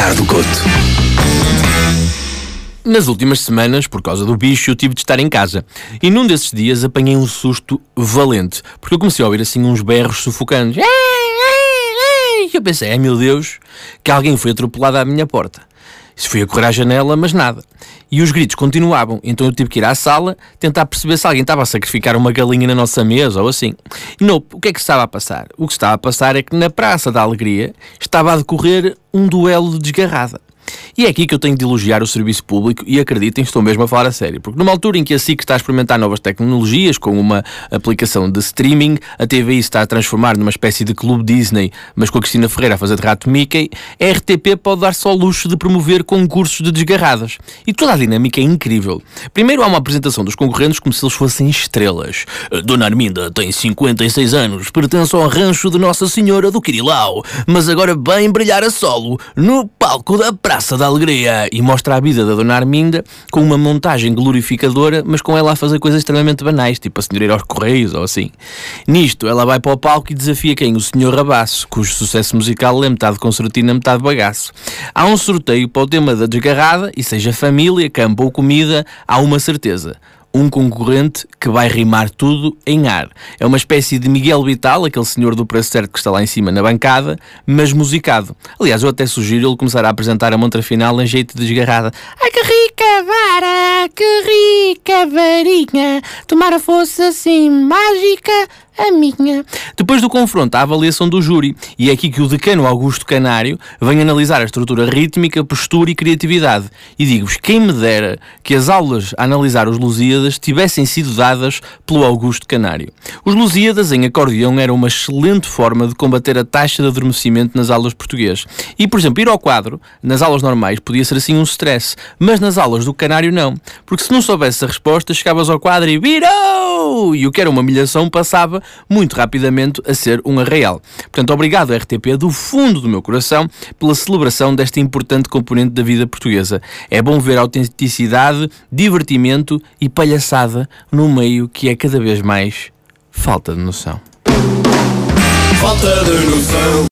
Ricardo Couto. Nas últimas semanas, por causa do bicho, eu tive de estar em casa. E num desses dias apanhei um susto valente, porque eu comecei a ouvir assim uns berros sufocantes. E eu pensei, ai meu Deus, que alguém foi atropelado à minha porta. Fui a correr à janela, mas nada. E os gritos continuavam, então eu tive que ir à sala tentar perceber se alguém estava a sacrificar uma galinha na nossa mesa ou assim. E não, o que é que estava a passar? O que estava a passar é que na Praça da Alegria estava a decorrer um duelo de desgarrada. E é aqui que eu tenho de elogiar o serviço público e acreditem, estou mesmo a falar a sério, porque numa altura em que a SIC está a experimentar novas tecnologias com uma aplicação de streaming, a TVI está a transformar numa espécie de clube Disney, mas com a Cristina Ferreira a fazer de rato Mickey, a RTP pode dar só o luxo de promover concursos de desgarradas. E toda a dinâmica é incrível. Primeiro há uma apresentação dos concorrentes como se eles fossem estrelas. Dona Arminda tem 56 anos, pertence ao rancho de Nossa Senhora do Quirilau, mas agora vem brilhar a solo no palco da Praça da Alegria e mostra a vida da Dona Arminda com uma montagem glorificadora, mas com ela a fazer coisas extremamente banais, tipo a senhora ir aos Correios ou assim. Nisto, ela vai para o palco e desafia quem? O Senhor Rabaço, cujo sucesso musical é metade concertina, metade bagaço. Há um sorteio para o tema da desgarrada, e seja família, campo ou comida, há uma certeza um concorrente que vai rimar tudo em ar. É uma espécie de Miguel Vital, aquele senhor do preço certo que está lá em cima na bancada, mas musicado. Aliás, eu até sugiro ele começar a apresentar a montra final em jeito de desgarrada. Ai que rica vara, que rica varinha, tomara fosse assim mágica a minha. Depois do confronto, a avaliação do júri. E é aqui que o decano Augusto Canário vem analisar a estrutura rítmica, postura e criatividade. E digo-vos, quem me dera que as aulas a analisar os Lusíadas tivessem sido dadas pelo Augusto Canário. Os Lusíadas em acordeão eram uma excelente forma de combater a taxa de adormecimento nas aulas de português. E, por exemplo, ir ao quadro, nas aulas normais, podia ser assim um stress, mas nas aulas do Canário não. Porque se não soubesse a resposta, chegavas ao quadro e virou! E o que era uma humilhação passava muito rapidamente a ser um arraial. Portanto, obrigado RTP do fundo do meu coração pela celebração desta importante componente da vida portuguesa. É bom ver autenticidade, divertimento e palhaçada num meio que é cada vez mais falta de noção. Falta de noção.